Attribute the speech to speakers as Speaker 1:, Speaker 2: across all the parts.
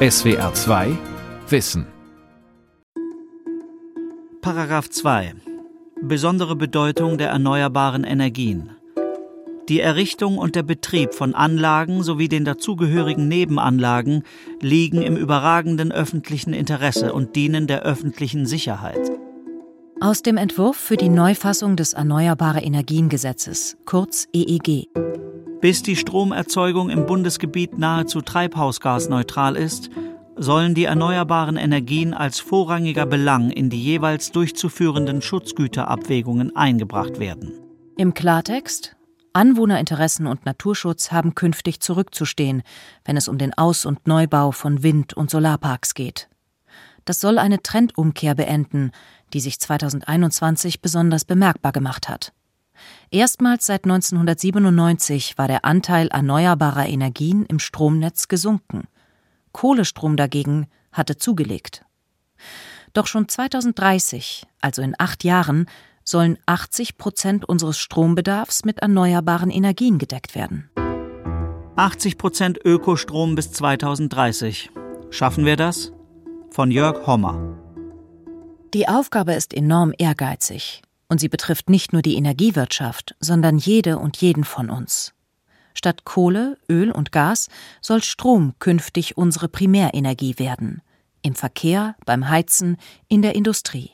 Speaker 1: SWR 2 Wissen.
Speaker 2: Paragraph 2 Besondere Bedeutung der erneuerbaren Energien. Die Errichtung und der Betrieb von Anlagen sowie den dazugehörigen Nebenanlagen liegen im überragenden öffentlichen Interesse und dienen der öffentlichen Sicherheit.
Speaker 3: Aus dem Entwurf für die Neufassung des Erneuerbare Energien Gesetzes, kurz EEG.
Speaker 2: Bis die Stromerzeugung im Bundesgebiet nahezu treibhausgasneutral ist, sollen die erneuerbaren Energien als vorrangiger Belang in die jeweils durchzuführenden Schutzgüterabwägungen eingebracht werden.
Speaker 3: Im Klartext Anwohnerinteressen und Naturschutz haben künftig zurückzustehen, wenn es um den Aus- und Neubau von Wind- und Solarparks geht. Das soll eine Trendumkehr beenden, die sich 2021 besonders bemerkbar gemacht hat. Erstmals seit 1997 war der Anteil erneuerbarer Energien im Stromnetz gesunken. Kohlestrom dagegen hatte zugelegt. Doch schon 2030, also in acht Jahren, sollen 80 Prozent unseres Strombedarfs mit erneuerbaren Energien gedeckt werden.
Speaker 2: 80 Prozent Ökostrom bis 2030. Schaffen wir das? Von Jörg Hommer.
Speaker 3: Die Aufgabe ist enorm ehrgeizig und sie betrifft nicht nur die Energiewirtschaft, sondern jede und jeden von uns. Statt Kohle, Öl und Gas soll Strom künftig unsere Primärenergie werden. Im Verkehr, beim Heizen, in der Industrie.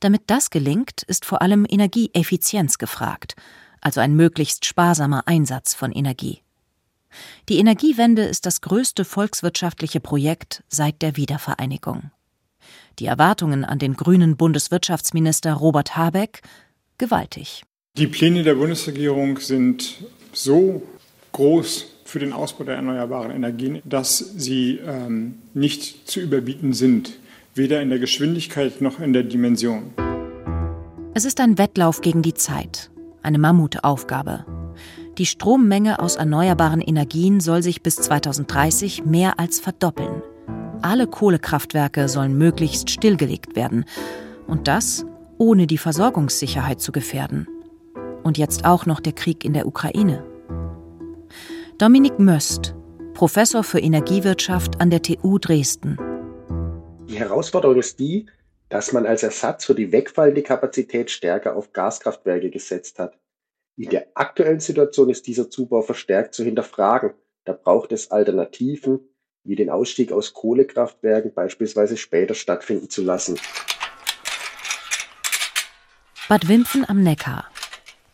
Speaker 3: Damit das gelingt, ist vor allem Energieeffizienz gefragt, also ein möglichst sparsamer Einsatz von Energie. Die Energiewende ist das größte volkswirtschaftliche Projekt seit der Wiedervereinigung die Erwartungen an den grünen Bundeswirtschaftsminister Robert Habeck gewaltig.
Speaker 4: Die Pläne der Bundesregierung sind so groß für den Ausbau der erneuerbaren Energien, dass sie ähm, nicht zu überbieten sind, weder in der Geschwindigkeit noch in der Dimension.
Speaker 3: Es ist ein Wettlauf gegen die Zeit, eine Mammutaufgabe. Die Strommenge aus erneuerbaren Energien soll sich bis 2030 mehr als verdoppeln. Alle Kohlekraftwerke sollen möglichst stillgelegt werden. Und das, ohne die Versorgungssicherheit zu gefährden. Und jetzt auch noch der Krieg in der Ukraine. Dominik Möst, Professor für Energiewirtschaft an der TU Dresden.
Speaker 5: Die Herausforderung ist die, dass man als Ersatz für die wegfallende Kapazität stärker auf Gaskraftwerke gesetzt hat. In der aktuellen Situation ist dieser Zubau verstärkt zu hinterfragen. Da braucht es Alternativen, wie den Ausstieg aus Kohlekraftwerken beispielsweise später stattfinden zu lassen.
Speaker 3: Bad Wimpfen am Neckar.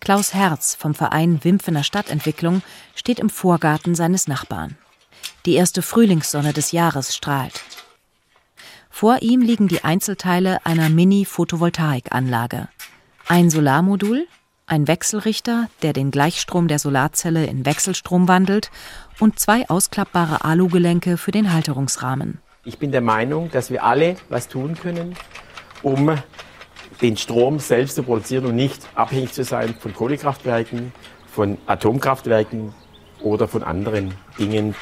Speaker 3: Klaus Herz vom Verein Wimpfener Stadtentwicklung steht im Vorgarten seines Nachbarn. Die erste Frühlingssonne des Jahres strahlt. Vor ihm liegen die Einzelteile einer Mini-Photovoltaikanlage. Ein Solarmodul, ein Wechselrichter, der den Gleichstrom der Solarzelle in Wechselstrom wandelt und zwei ausklappbare Alugelenke für den Halterungsrahmen.
Speaker 6: Ich bin der Meinung, dass wir alle was tun können, um den Strom selbst zu produzieren und nicht abhängig zu sein von Kohlekraftwerken, von Atomkraftwerken oder von anderen Dingen.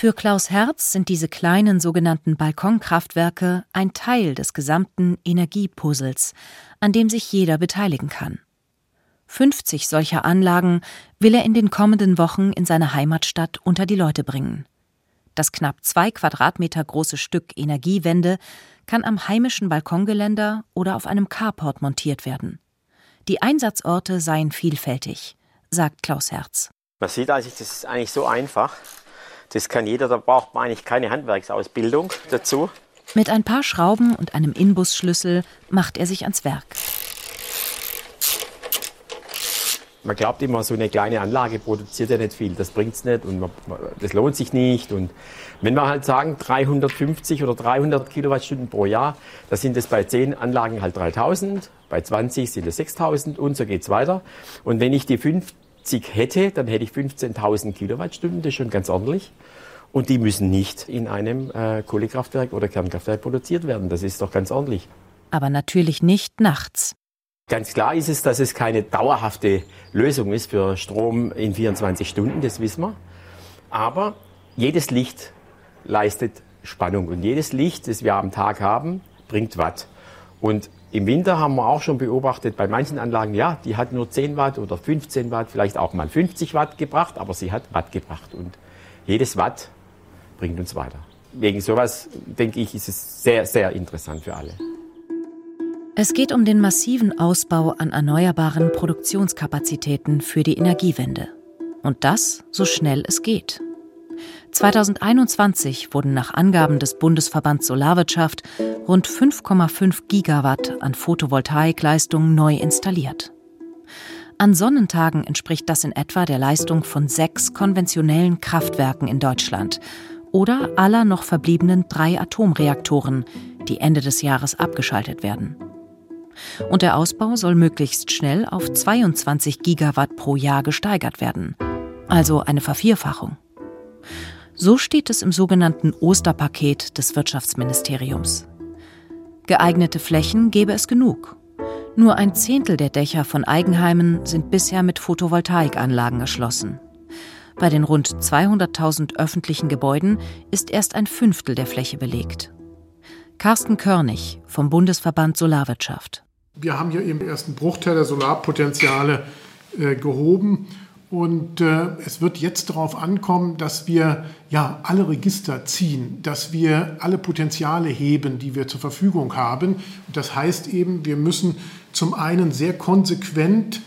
Speaker 3: Für Klaus Herz sind diese kleinen sogenannten Balkonkraftwerke ein Teil des gesamten Energiepuzzles, an dem sich jeder beteiligen kann. 50 solcher Anlagen will er in den kommenden Wochen in seine Heimatstadt unter die Leute bringen. Das knapp zwei Quadratmeter große Stück Energiewende kann am heimischen Balkongeländer oder auf einem Carport montiert werden. Die Einsatzorte seien vielfältig, sagt Klaus Herz.
Speaker 6: Man sieht eigentlich, das ist eigentlich so einfach. Das kann jeder, da braucht man eigentlich keine Handwerksausbildung dazu.
Speaker 3: Mit ein paar Schrauben und einem Inbusschlüssel macht er sich ans Werk.
Speaker 6: Man glaubt immer, so eine kleine Anlage produziert ja nicht viel, das bringt es nicht und man, das lohnt sich nicht. Und wenn wir halt sagen 350 oder 300 Kilowattstunden pro Jahr, da sind es bei 10 Anlagen halt 3000, bei 20 sind es 6000 und so geht es weiter. Und wenn ich die 50 hätte, dann hätte ich 15.000 Kilowattstunden, das ist schon ganz ordentlich. Und die müssen nicht in einem äh, Kohlekraftwerk oder Kernkraftwerk produziert werden. Das ist doch ganz ordentlich.
Speaker 3: Aber natürlich nicht nachts.
Speaker 6: Ganz klar ist es, dass es keine dauerhafte Lösung ist für Strom in 24 Stunden, das wissen wir. Aber jedes Licht leistet Spannung und jedes Licht, das wir am Tag haben, bringt Watt. Und Im Winter haben wir auch schon beobachtet, bei manchen Anlagen, ja, die hat nur 10 Watt oder 15 Watt, vielleicht auch mal 50 Watt gebracht, aber sie hat Watt gebracht. Und jedes Watt bringt uns weiter. Wegen sowas, denke ich, ist es sehr, sehr interessant für alle.
Speaker 3: Es geht um den massiven Ausbau an erneuerbaren Produktionskapazitäten für die Energiewende. Und das so schnell es geht. 2021 wurden nach Angaben des Bundesverbands Solarwirtschaft rund 5,5 Gigawatt an Photovoltaikleistung neu installiert. An Sonnentagen entspricht das in etwa der Leistung von sechs konventionellen Kraftwerken in Deutschland oder aller noch verbliebenen drei Atomreaktoren, die Ende des Jahres abgeschaltet werden. Und der Ausbau soll möglichst schnell auf 22 Gigawatt pro Jahr gesteigert werden, also eine Vervierfachung. So steht es im sogenannten Osterpaket des Wirtschaftsministeriums. Geeignete Flächen gäbe es genug. Nur ein Zehntel der Dächer von Eigenheimen sind bisher mit Photovoltaikanlagen erschlossen. Bei den rund 200.000 öffentlichen Gebäuden ist erst ein Fünftel der Fläche belegt. Carsten Körnig vom Bundesverband Solarwirtschaft.
Speaker 7: Wir haben hier eben erst einen Bruchteil der Solarpotenziale äh, gehoben und äh, es wird jetzt darauf ankommen, dass wir ja alle Register ziehen, dass wir alle Potenziale heben, die wir zur Verfügung haben. Und das heißt eben, wir müssen zum einen sehr konsequent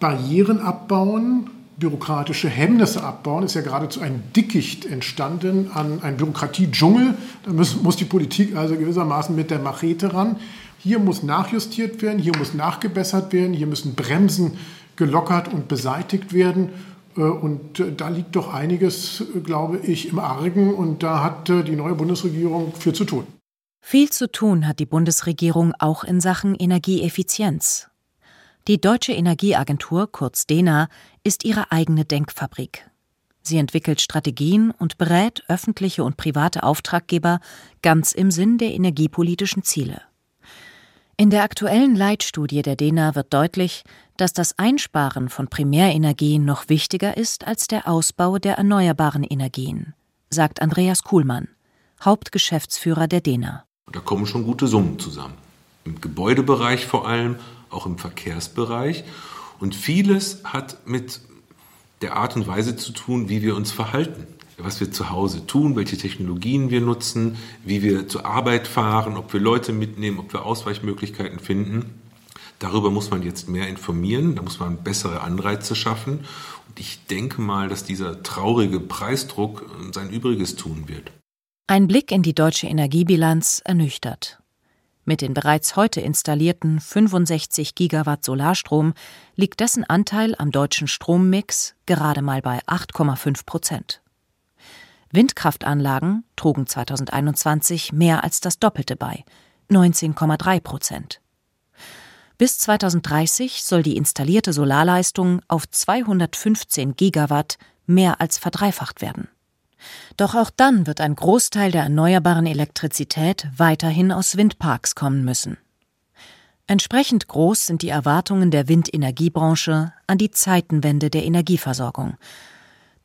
Speaker 7: Barrieren abbauen, bürokratische Hemmnisse abbauen. Ist ja geradezu ein Dickicht entstanden an ein Bürokratiedschungel. Da muss, muss die Politik also gewissermaßen mit der Machete ran. Hier muss nachjustiert werden, hier muss nachgebessert werden, hier müssen Bremsen gelockert und beseitigt werden. Äh, und äh, da liegt doch einiges, glaube ich, im Argen. Und da hat äh, die neue Bundesregierung viel zu tun.
Speaker 3: Viel zu tun hat die Bundesregierung auch in Sachen Energieeffizienz. Die Deutsche Energieagentur, kurz DENA, ist ihre eigene Denkfabrik. Sie entwickelt Strategien und berät öffentliche und private Auftraggeber ganz im Sinn der energiepolitischen Ziele. In der aktuellen Leitstudie der DENA wird deutlich, dass das Einsparen von Primärenergien noch wichtiger ist als der Ausbau der erneuerbaren Energien, sagt Andreas Kuhlmann, Hauptgeschäftsführer der DENA.
Speaker 8: Da kommen schon gute Summen zusammen. Im Gebäudebereich vor allem, auch im Verkehrsbereich. Und vieles hat mit der Art und Weise zu tun, wie wir uns verhalten was wir zu Hause tun, welche Technologien wir nutzen, wie wir zur Arbeit fahren, ob wir Leute mitnehmen, ob wir Ausweichmöglichkeiten finden. Darüber muss man jetzt mehr informieren, da muss man bessere Anreize schaffen. Und ich denke mal, dass dieser traurige Preisdruck sein Übriges tun wird.
Speaker 3: Ein Blick in die deutsche Energiebilanz ernüchtert. Mit den bereits heute installierten 65 Gigawatt Solarstrom liegt dessen Anteil am deutschen Strommix gerade mal bei 8,5 Prozent. Windkraftanlagen trugen 2021 mehr als das Doppelte bei, 19,3 Prozent. Bis 2030 soll die installierte Solarleistung auf 215 Gigawatt mehr als verdreifacht werden. Doch auch dann wird ein Großteil der erneuerbaren Elektrizität weiterhin aus Windparks kommen müssen. Entsprechend groß sind die Erwartungen der Windenergiebranche an die Zeitenwende der Energieversorgung,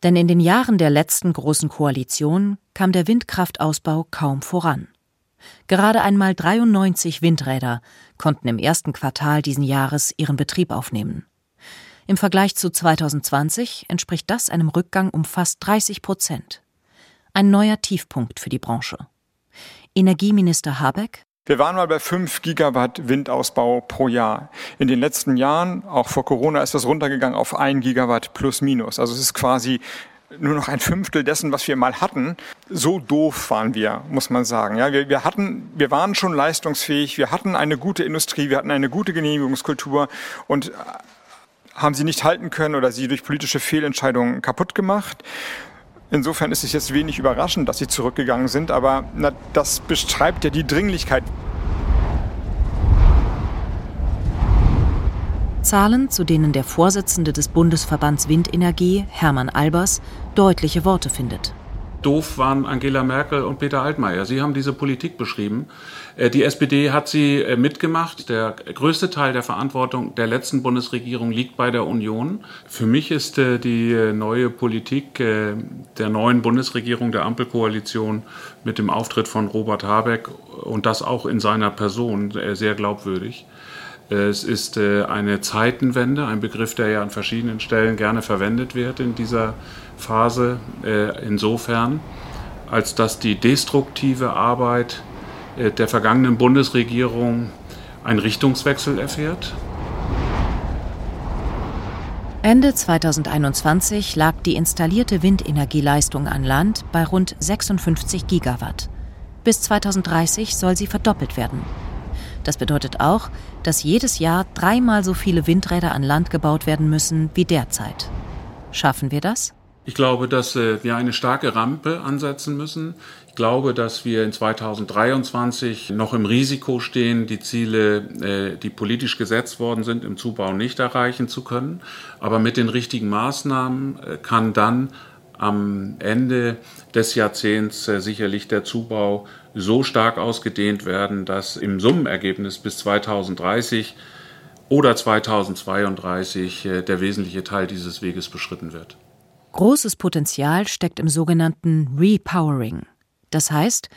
Speaker 3: denn in den Jahren der letzten großen Koalition kam der Windkraftausbau kaum voran. Gerade einmal 93 Windräder konnten im ersten Quartal diesen Jahres ihren Betrieb aufnehmen. Im Vergleich zu 2020 entspricht das einem Rückgang um fast 30 Prozent. Ein neuer Tiefpunkt für die Branche. Energieminister Habeck
Speaker 4: wir waren mal bei 5 Gigawatt Windausbau pro Jahr. In den letzten Jahren, auch vor Corona, ist das runtergegangen auf 1 Gigawatt plus minus. Also es ist quasi nur noch ein Fünftel dessen, was wir mal hatten. So doof waren wir, muss man sagen. Ja, wir, wir hatten, wir waren schon leistungsfähig, wir hatten eine gute Industrie, wir hatten eine gute Genehmigungskultur und haben sie nicht halten können oder sie durch politische Fehlentscheidungen kaputt gemacht. Insofern ist es jetzt wenig überraschend, dass sie zurückgegangen sind, aber na, das beschreibt ja die Dringlichkeit.
Speaker 3: Zahlen, zu denen der Vorsitzende des Bundesverbands Windenergie, Hermann Albers, deutliche Worte findet.
Speaker 9: Doof waren Angela Merkel und Peter Altmaier. Sie haben diese Politik beschrieben. Äh, die SPD hat sie äh, mitgemacht. Der größte Teil der Verantwortung der letzten Bundesregierung liegt bei der Union. Für mich ist äh, die neue Politik der neuen Bundesregierung, der Ampelkoalition mit dem Auftritt von Robert Habeck und das auch in seiner Person sehr glaubwürdig. Es ist eine Zeitenwende, ein Begriff, der ja an verschiedenen Stellen gerne verwendet wird in dieser Phase. Insofern, als dass die destruktive Arbeit äh, der vergangenen Bundesregierung einen Richtungswechsel erfährt?
Speaker 3: Ende 2021 lag die installierte Windenergieleistung an Land bei rund 56 Gigawatt. Bis 2030 soll sie verdoppelt werden. Das bedeutet auch, dass jedes Jahr dreimal so viele Windräder an Land gebaut werden müssen wie derzeit. Schaffen wir das?
Speaker 9: Ich glaube, dass äh, wir eine starke Rampe ansetzen müssen glaube, dass wir in 2023 noch im Risiko stehen, die Ziele, äh, die politisch gesetzt worden sind, im Zubau nicht erreichen zu können. Aber mit den richtigen Maßnahmen äh, kann dann am Ende des Jahrzehnts sicherlich der Zubau so stark ausgedehnt werden, dass im Summenergebnis bis 2030 oder 2032 der wesentliche Teil dieses Weges beschritten wird.
Speaker 3: Großes Potenzial steckt im sogenannten Repowering. Das heißt,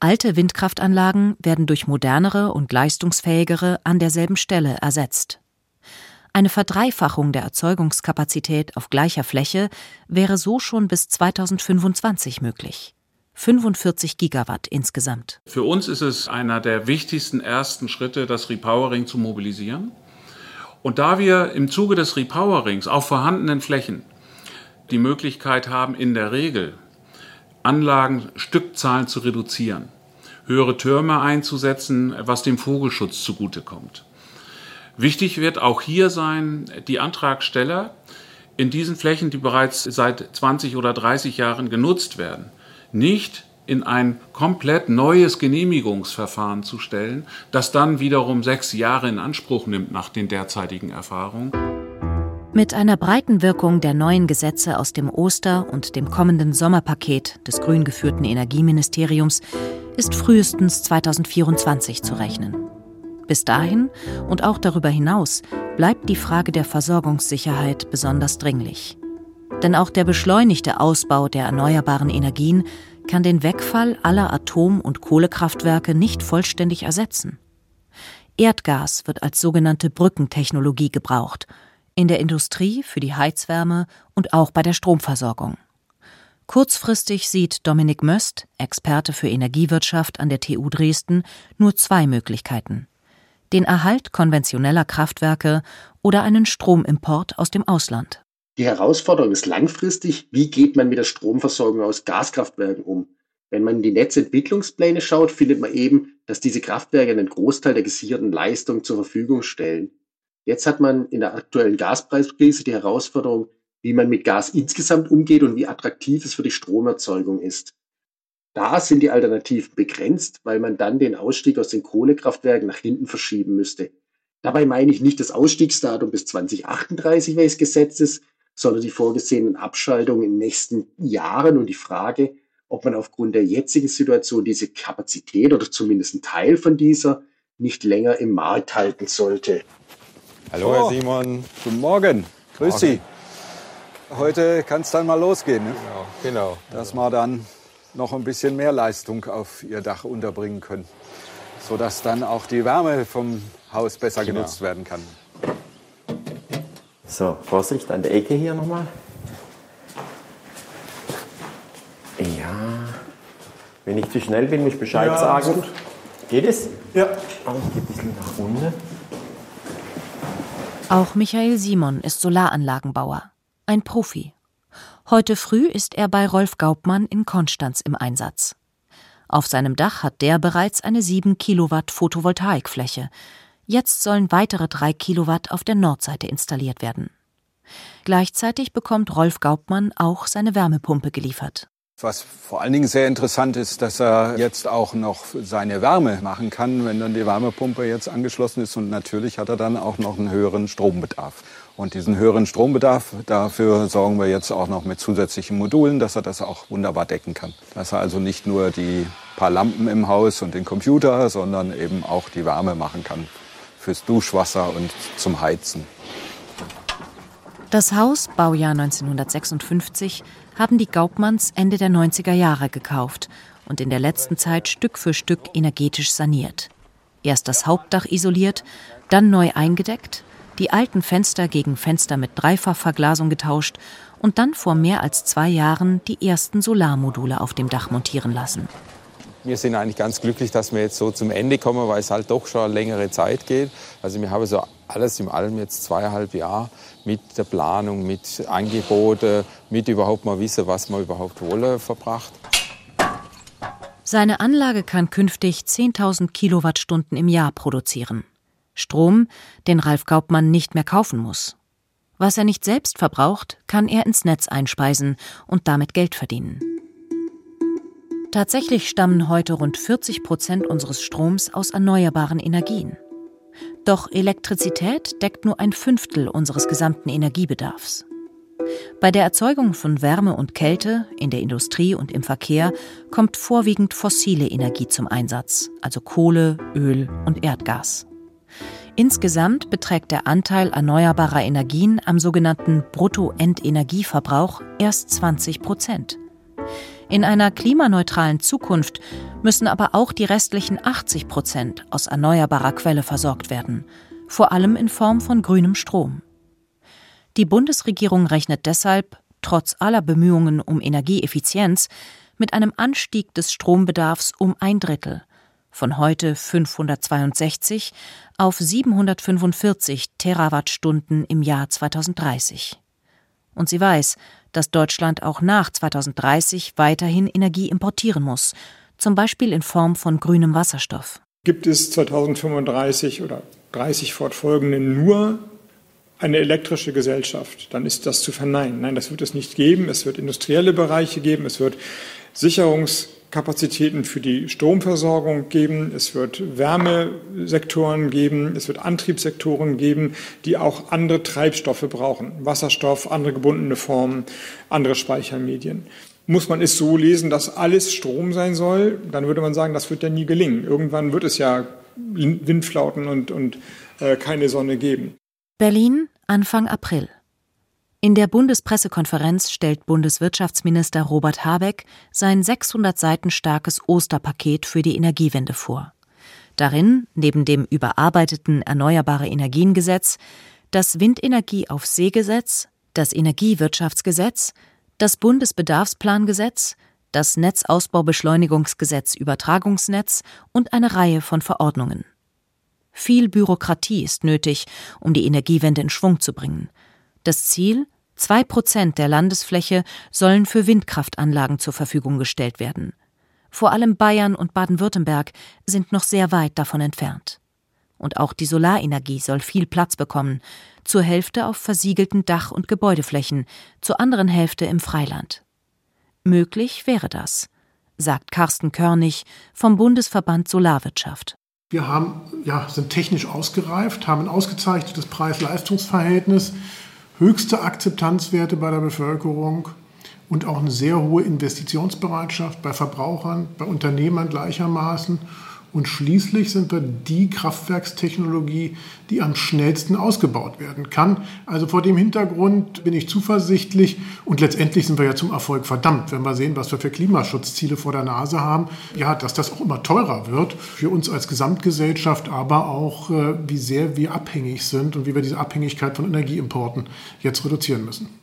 Speaker 3: alte Windkraftanlagen werden durch modernere und leistungsfähigere an derselben Stelle ersetzt. Eine Verdreifachung der Erzeugungskapazität auf gleicher Fläche wäre so schon bis 2025 möglich. 45 Gigawatt insgesamt.
Speaker 9: Für uns ist es einer der wichtigsten ersten Schritte, das Repowering zu mobilisieren. Und da wir im Zuge des Repowerings auf vorhandenen Flächen die Möglichkeit haben, in der Regel Anlagenstückzahlen zu reduzieren, höhere Türme einzusetzen, was dem Vogelschutz zugutekommt. Wichtig wird auch hier sein, die Antragsteller in diesen Flächen, die bereits seit 20 oder 30 Jahren genutzt werden, nicht in ein komplett neues Genehmigungsverfahren zu stellen, das dann wiederum sechs Jahre in Anspruch nimmt nach den derzeitigen Erfahrungen.
Speaker 3: Mit einer breiten Wirkung der neuen Gesetze aus dem Oster- und dem kommenden Sommerpaket des grün geführten Energieministeriums ist frühestens 2024 zu rechnen. Bis dahin und auch darüber hinaus bleibt die Frage der Versorgungssicherheit besonders dringlich. Denn auch der beschleunigte Ausbau der erneuerbaren Energien kann den Wegfall aller Atom- und Kohlekraftwerke nicht vollständig ersetzen. Erdgas wird als sogenannte Brückentechnologie gebraucht – in der Industrie, für die Heizwärme und auch bei der Stromversorgung. Kurzfristig sieht Dominik Möst, Experte für Energiewirtschaft an der TU Dresden, nur zwei Möglichkeiten. Den Erhalt konventioneller Kraftwerke oder einen Stromimport aus dem Ausland.
Speaker 5: Die Herausforderung ist langfristig, wie geht man mit der Stromversorgung aus Gaskraftwerken um? Wenn man in die Netzentwicklungspläne schaut, findet man eben, dass diese Kraftwerke einen Großteil der gesicherten Leistung zur Verfügung stellen. Jetzt hat man in der aktuellen Gaspreiskrise die Herausforderung, wie man mit Gas insgesamt umgeht und wie attraktiv es für die Stromerzeugung ist. Da sind die Alternativen begrenzt, weil man dann den Ausstieg aus den Kohlekraftwerken nach hinten verschieben müsste. Dabei meine ich nicht das Ausstiegsdatum bis 2038, welches gesetzt ist, sondern die vorgesehenen Abschaltungen in den nächsten Jahren und die Frage, ob man aufgrund der jetzigen Situation diese Kapazität oder zumindest einen Teil von dieser nicht länger im Markt halten sollte.
Speaker 10: Hallo, Herr Simon. Guten Morgen. Grüß Morgen. Sie. Heute kann es dann mal losgehen. Ne? Genau, genau. Dass wir dann noch ein bisschen mehr Leistung auf Ihr Dach unterbringen können. Sodass dann auch die Wärme vom Haus besser genau. genutzt werden kann.
Speaker 6: So, Vorsicht an der Ecke hier nochmal. Ja. Wenn ich zu schnell bin, muss ich Bescheid ja, sagen. Geht es?
Speaker 7: Ja.
Speaker 6: Oh, ich gehe ein bisschen nach unten.
Speaker 3: Auch Michael Simon ist Solaranlagenbauer, ein Profi. Heute früh ist er bei Rolf Gaubmann in Konstanz im Einsatz. Auf seinem Dach hat der bereits eine 7 Kilowatt Photovoltaikfläche. Jetzt sollen weitere 3 Kilowatt auf der Nordseite installiert werden. Gleichzeitig bekommt Rolf Gaubmann auch seine Wärmepumpe geliefert.
Speaker 10: Was vor allen Dingen sehr interessant ist, dass er jetzt auch noch seine Wärme machen kann, wenn dann die Wärmepumpe jetzt angeschlossen ist. Und natürlich hat er dann auch noch einen höheren Strombedarf. Und diesen höheren Strombedarf, dafür sorgen wir jetzt auch noch mit zusätzlichen Modulen, dass er das auch wunderbar decken kann. Dass er also nicht nur die paar Lampen im Haus und den Computer, sondern eben auch die Wärme machen kann fürs Duschwasser und zum Heizen.
Speaker 3: Das Haus, Baujahr 1956, haben die Gaubmanns Ende der 90er Jahre gekauft und in der letzten Zeit Stück für Stück energetisch saniert. Erst das Hauptdach isoliert, dann neu eingedeckt, die alten Fenster gegen Fenster mit Dreifachverglasung getauscht und dann vor mehr als zwei Jahren die ersten Solarmodule auf dem Dach montieren lassen.
Speaker 11: Wir sind eigentlich ganz glücklich, dass wir jetzt so zum Ende kommen, weil es halt doch schon eine längere Zeit geht. Also wir haben so alles im allem jetzt zweieinhalb Jahre mit der Planung, mit Angeboten, mit überhaupt mal wissen, was wir überhaupt wollen, verbracht.
Speaker 3: Seine Anlage kann künftig 10.000 Kilowattstunden im Jahr produzieren. Strom, den Ralf Gaubmann nicht mehr kaufen muss. Was er nicht selbst verbraucht, kann er ins Netz einspeisen und damit Geld verdienen. Tatsächlich stammen heute rund 40 Prozent unseres Stroms aus erneuerbaren Energien. Doch Elektrizität deckt nur ein Fünftel unseres gesamten Energiebedarfs. Bei der Erzeugung von Wärme und Kälte in der Industrie und im Verkehr kommt vorwiegend fossile Energie zum Einsatz, also Kohle, Öl und Erdgas. Insgesamt beträgt der Anteil erneuerbarer Energien am sogenannten Bruttoendenergieverbrauch erst 20 Prozent. In einer klimaneutralen Zukunft müssen aber auch die restlichen 80 Prozent aus erneuerbarer Quelle versorgt werden, vor allem in Form von grünem Strom. Die Bundesregierung rechnet deshalb, trotz aller Bemühungen um Energieeffizienz, mit einem Anstieg des Strombedarfs um ein Drittel von heute 562 auf 745 Terawattstunden im Jahr 2030. Und sie weiß, dass Deutschland auch nach 2030 weiterhin Energie importieren muss, zum Beispiel in Form von grünem Wasserstoff.
Speaker 4: Gibt es 2035 oder 30 fortfolgende nur eine elektrische Gesellschaft, dann ist das zu verneinen. Nein, das wird es nicht geben. Es wird industrielle Bereiche geben, es wird Sicherungskapazitäten für die Stromversorgung geben, es wird Wärmesektoren geben, es wird Antriebssektoren geben, die auch andere Treibstoffe brauchen. Wasserstoff, andere gebundene Formen, andere Speichermedien. Muss man es so lesen, dass alles Strom sein soll, dann würde man sagen, das wird ja nie gelingen. Irgendwann wird es ja Windflauten und, und äh, keine Sonne geben.
Speaker 3: Berlin, Anfang April. In der Bundespressekonferenz stellt Bundeswirtschaftsminister Robert Habeck sein 600 Seiten starkes Osterpaket für die Energiewende vor. Darin, neben dem überarbeiteten Erneuerbare Energiengesetz, das Windenergie-auf-See-Gesetz, das Energiewirtschaftsgesetz, das Bundesbedarfsplangesetz, das Netzausbaubeschleunigungsgesetz Übertragungsnetz und eine Reihe von Verordnungen. Viel Bürokratie ist nötig, um die Energiewende in Schwung zu bringen. Das Ziel? Zwei Prozent der Landesfläche sollen für Windkraftanlagen zur Verfügung gestellt werden. Vor allem Bayern und Baden-Württemberg sind noch sehr weit davon entfernt. Und auch die Solarenergie soll viel Platz bekommen, zur Hälfte auf versiegelten Dach- und Gebäudeflächen, zur anderen Hälfte im Freiland. Möglich wäre das, sagt Carsten Körnig vom Bundesverband Solarwirtschaft.
Speaker 7: Wir haben, ja, sind technisch ausgereift, haben ein ausgezeichnetes Preis-Leistungs-Verhältnis, höchste Akzeptanzwerte bei der Bevölkerung und auch eine sehr hohe Investitionsbereitschaft bei Verbrauchern, bei Unternehmern gleichermaßen. Und schließlich sind wir die Kraftwerkstechnologie, die am schnellsten ausgebaut werden kann. Also vor dem Hintergrund bin ich zuversichtlich und letztendlich sind wir ja zum Erfolg verdammt, wenn wir sehen, was wir für Klimaschutzziele vor der Nase haben. Ja, dass das auch immer teurer wird für uns als Gesamtgesellschaft, aber auch äh, wie sehr wir abhängig sind und wie wir diese Abhängigkeit von Energieimporten jetzt reduzieren müssen.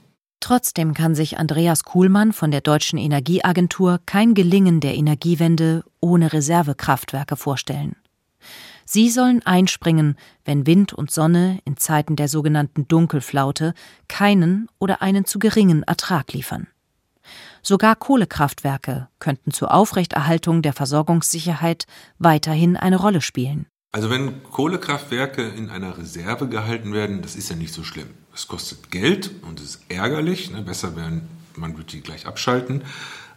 Speaker 3: Trotzdem kann sich Andreas Kuhlmann von der Deutschen Energieagentur kein Gelingen der Energiewende ohne Reservekraftwerke vorstellen. Sie sollen einspringen, wenn Wind und Sonne in Zeiten der sogenannten Dunkelflaute keinen oder einen zu geringen Ertrag liefern. Sogar Kohlekraftwerke könnten zur Aufrechterhaltung der Versorgungssicherheit weiterhin eine Rolle spielen.
Speaker 8: Also wenn Kohlekraftwerke in einer Reserve gehalten werden, das ist ja nicht so schlimm. Es kostet Geld und ist ärgerlich. Ne? Besser wäre, man würde die gleich abschalten.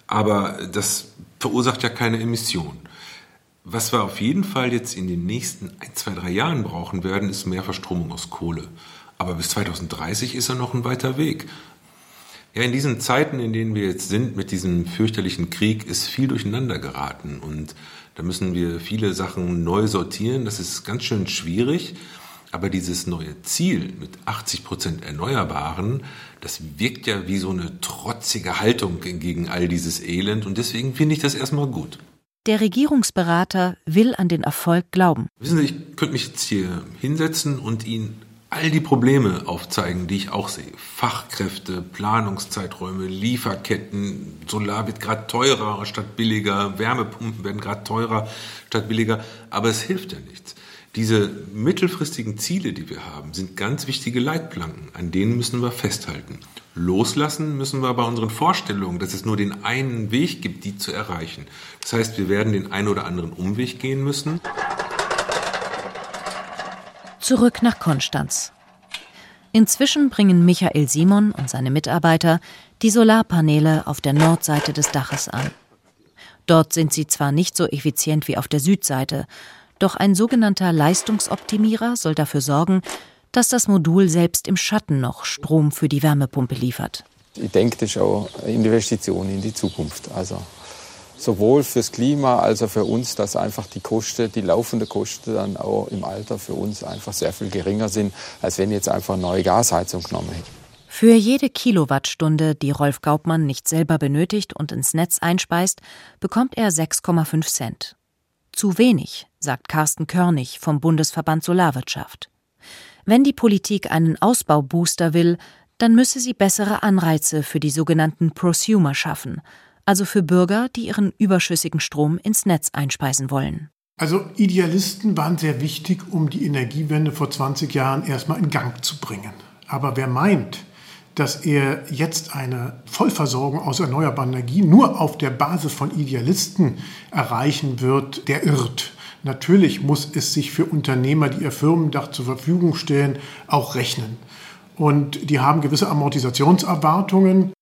Speaker 8: Aber das verursacht ja keine Emissionen. Was wir auf jeden Fall jetzt in den nächsten ein, zwei, drei Jahren brauchen werden, ist mehr Verstromung aus Kohle. Aber bis 2030 ist er noch ein weiter Weg. Ja, in diesen Zeiten, in denen wir jetzt sind, mit diesem fürchterlichen Krieg, ist viel durcheinander geraten. Und da müssen wir viele Sachen neu sortieren. Das ist ganz schön schwierig. Aber dieses neue Ziel mit 80 Prozent Erneuerbaren, das wirkt ja wie so eine trotzige Haltung gegen all dieses Elend. Und deswegen finde ich das erstmal gut.
Speaker 3: Der Regierungsberater will an den Erfolg glauben.
Speaker 8: Wissen Sie, ich könnte mich jetzt hier hinsetzen und Ihnen all die Probleme aufzeigen, die ich auch sehe. Fachkräfte, Planungszeiträume, Lieferketten, Solar wird gerade teurer statt billiger, Wärmepumpen werden gerade teurer statt billiger, aber es hilft ja nichts. Diese mittelfristigen Ziele, die wir haben, sind ganz wichtige Leitplanken, an denen müssen wir festhalten. Loslassen müssen wir bei unseren Vorstellungen, dass es nur den einen Weg gibt, die zu erreichen. Das heißt, wir werden den einen oder anderen Umweg gehen müssen.
Speaker 3: Zurück nach Konstanz. Inzwischen bringen Michael Simon und seine Mitarbeiter die Solarpaneele auf der Nordseite des Daches an. Dort sind sie zwar nicht so effizient wie auf der Südseite, doch ein sogenannter Leistungsoptimierer soll dafür sorgen, dass das Modul selbst im Schatten noch Strom für die Wärmepumpe liefert.
Speaker 11: Ich denke, das ist auch eine Investition in die Zukunft. Also sowohl fürs Klima als auch für uns, dass einfach die Kosten, die laufende Kosten dann auch im Alter für uns einfach sehr viel geringer sind, als wenn jetzt einfach eine neue Gasheizung genommen hätte.
Speaker 3: Für jede Kilowattstunde, die Rolf Gaubmann nicht selber benötigt und ins Netz einspeist, bekommt er 6,5 Cent. Zu wenig, sagt Carsten Körnig vom Bundesverband Solarwirtschaft. Wenn die Politik einen Ausbaubooster will, dann müsse sie bessere Anreize für die sogenannten Prosumer schaffen, also für Bürger, die ihren überschüssigen Strom ins Netz einspeisen wollen.
Speaker 7: Also Idealisten waren sehr wichtig, um die Energiewende vor 20 Jahren erstmal in Gang zu bringen. Aber wer meint, dass er jetzt eine Vollversorgung aus erneuerbaren Energien nur auf der Basis von Idealisten erreichen wird, der irrt. Natürlich muss es sich für Unternehmer, die ihr Firmendach zur Verfügung stellen, auch rechnen. Und die haben gewisse Amortisationserwartungen.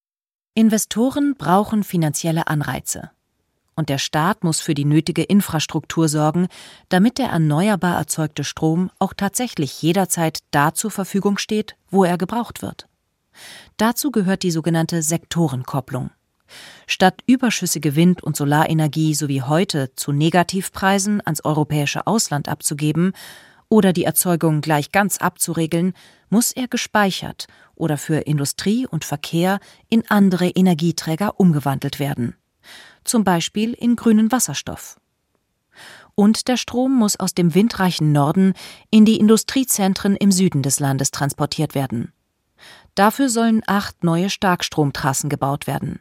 Speaker 3: Investoren brauchen finanzielle Anreize. Und der Staat muss für die nötige Infrastruktur sorgen, damit der erneuerbar erzeugte Strom auch tatsächlich jederzeit da zur Verfügung steht, wo er gebraucht wird. Dazu gehört die sogenannte Sektorenkopplung. Statt überschüssige Wind- und Solarenergie sowie heute zu Negativpreisen ans europäische Ausland abzugeben oder die Erzeugung gleich ganz abzuregeln, muss er gespeichert oder für Industrie und Verkehr in andere Energieträger umgewandelt werden, zum Beispiel in grünen Wasserstoff. Und der Strom muss aus dem windreichen Norden in die Industriezentren im Süden des Landes transportiert werden. Dafür sollen acht neue Starkstromtrassen gebaut werden.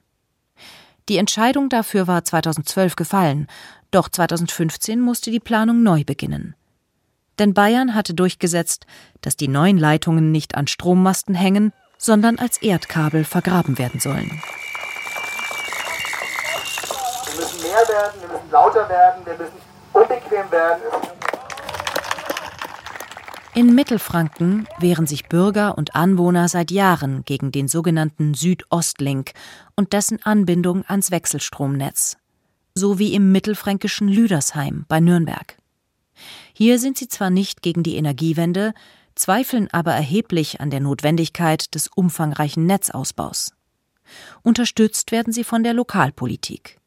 Speaker 3: Die Entscheidung dafür war 2012 gefallen, doch 2015 musste die Planung neu beginnen. Denn Bayern hatte durchgesetzt, dass die neuen Leitungen nicht an Strommasten hängen, sondern als Erdkabel vergraben werden sollen.
Speaker 12: Wir müssen mehr werden, wir müssen lauter werden, wir müssen unbequem werden.
Speaker 3: In Mittelfranken wehren sich Bürger und Anwohner seit Jahren gegen den sogenannten Südostlink und dessen Anbindung ans Wechselstromnetz, so wie im mittelfränkischen Lüdersheim bei Nürnberg. Hier sind sie zwar nicht gegen die Energiewende, zweifeln aber erheblich an der Notwendigkeit des umfangreichen Netzausbaus. Unterstützt werden sie von der Lokalpolitik.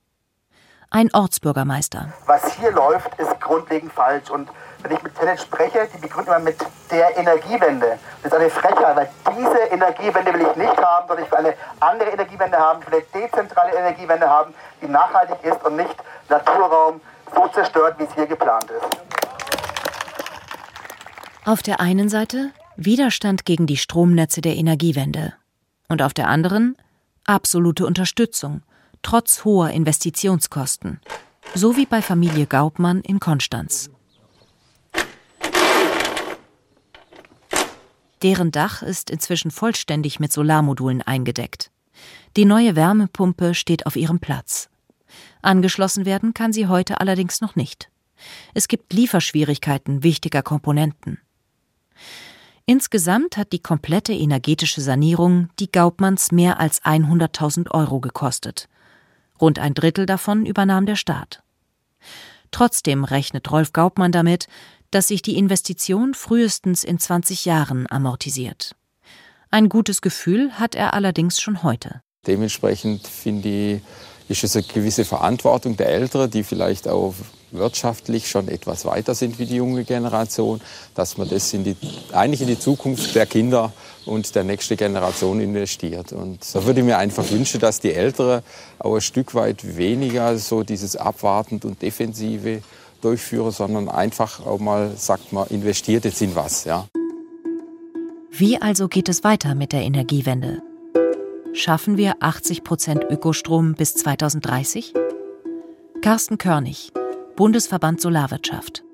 Speaker 3: Ein Ortsbürgermeister.
Speaker 12: Was hier läuft, ist grundlegend falsch. Und wenn ich mit Tennet spreche, die begründen immer mit der Energiewende. Das ist eine Frechheit, weil diese Energiewende will ich nicht haben, sondern ich will eine andere Energiewende haben, ich will eine dezentrale Energiewende haben, die nachhaltig ist und nicht Naturraum so zerstört, wie es hier geplant ist.
Speaker 3: Auf der einen Seite Widerstand gegen die Stromnetze der Energiewende und auf der anderen absolute Unterstützung, trotz hoher Investitionskosten, so wie bei Familie Gaubmann in Konstanz. Deren Dach ist inzwischen vollständig mit Solarmodulen eingedeckt. Die neue Wärmepumpe steht auf ihrem Platz. Angeschlossen werden kann sie heute allerdings noch nicht. Es gibt Lieferschwierigkeiten wichtiger Komponenten. Insgesamt hat die komplette energetische Sanierung die Gaubmanns mehr als 100.000 Euro gekostet. Rund ein Drittel davon übernahm der Staat. Trotzdem rechnet Rolf Gaubmann damit, dass sich die Investition frühestens in 20 Jahren amortisiert. Ein gutes Gefühl hat er allerdings schon heute.
Speaker 11: Dementsprechend finde ich, ist es eine gewisse Verantwortung der Älteren, die vielleicht auch wirtschaftlich schon etwas weiter sind wie die junge Generation, dass man das in die, eigentlich in die Zukunft der Kinder und der nächsten Generation investiert. Und da würde ich mir einfach wünschen, dass die Älteren auch ein Stück weit weniger so dieses abwartend und defensive durchführen, sondern einfach auch mal sagt man investiert jetzt in was, ja.
Speaker 3: Wie also geht es weiter mit der Energiewende? Schaffen wir 80 Prozent Ökostrom bis 2030? Carsten Körnig, Bundesverband Solarwirtschaft.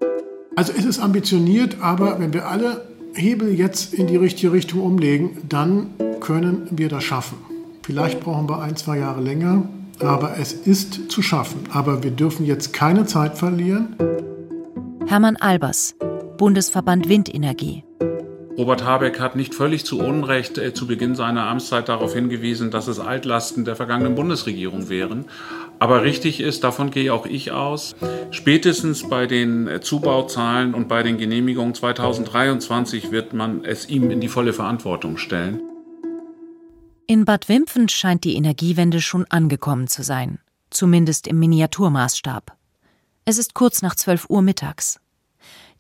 Speaker 7: Also es ist ambitioniert, aber wenn wir alle Hebel jetzt in die richtige Richtung umlegen, dann können wir das schaffen. Vielleicht brauchen wir ein, zwei Jahre länger, aber es ist zu schaffen. Aber wir dürfen jetzt keine Zeit verlieren.
Speaker 3: Hermann Albers, Bundesverband Windenergie.
Speaker 9: Robert Habeck hat nicht völlig zu Unrecht äh, zu Beginn seiner Amtszeit darauf hingewiesen, dass es Altlasten der vergangenen Bundesregierung wären. Aber richtig ist, davon gehe auch ich aus, spätestens bei den äh, Zubauzahlen und bei den Genehmigungen 2023 wird man es ihm in die volle Verantwortung stellen.
Speaker 3: In Bad Wimpfen scheint die Energiewende schon angekommen zu sein, zumindest im Miniaturmaßstab. Es ist kurz nach 12 Uhr mittags.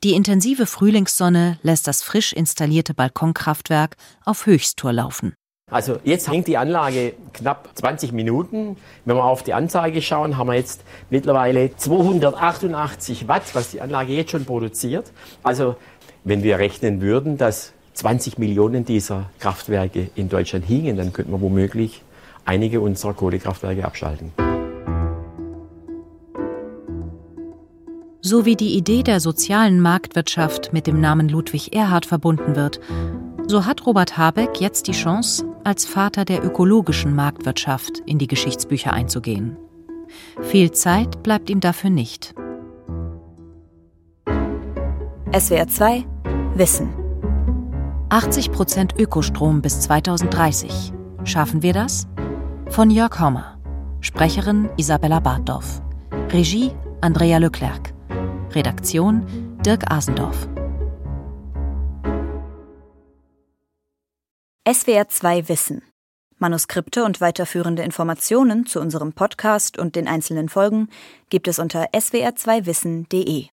Speaker 3: Die intensive Frühlingssonne lässt das frisch installierte Balkonkraftwerk auf Höchsttour laufen.
Speaker 6: Also jetzt hängt die Anlage knapp 20 Minuten. Wenn wir auf die Anzeige schauen, haben wir jetzt mittlerweile 288 Watt, was die Anlage jetzt schon produziert. Also wenn wir rechnen würden, dass 20 Millionen dieser Kraftwerke in Deutschland hingen, dann könnten wir womöglich einige unserer Kohlekraftwerke abschalten.
Speaker 3: So wie die Idee der sozialen Marktwirtschaft mit dem Namen Ludwig Erhard verbunden wird, so hat Robert Habeck jetzt die Chance, als Vater der ökologischen Marktwirtschaft in die Geschichtsbücher einzugehen. Viel Zeit bleibt ihm dafür nicht.
Speaker 13: SWR 2 Wissen
Speaker 3: 80 Prozent Ökostrom bis 2030. Schaffen wir das? Von Jörg Hommer. Sprecherin Isabella Bartdorf. Regie Andrea Leclerc. Redaktion Dirk Asendorf.
Speaker 13: SWR 2 Wissen. Manuskripte und weiterführende Informationen zu unserem Podcast und den einzelnen Folgen gibt es unter swr2wissen.de.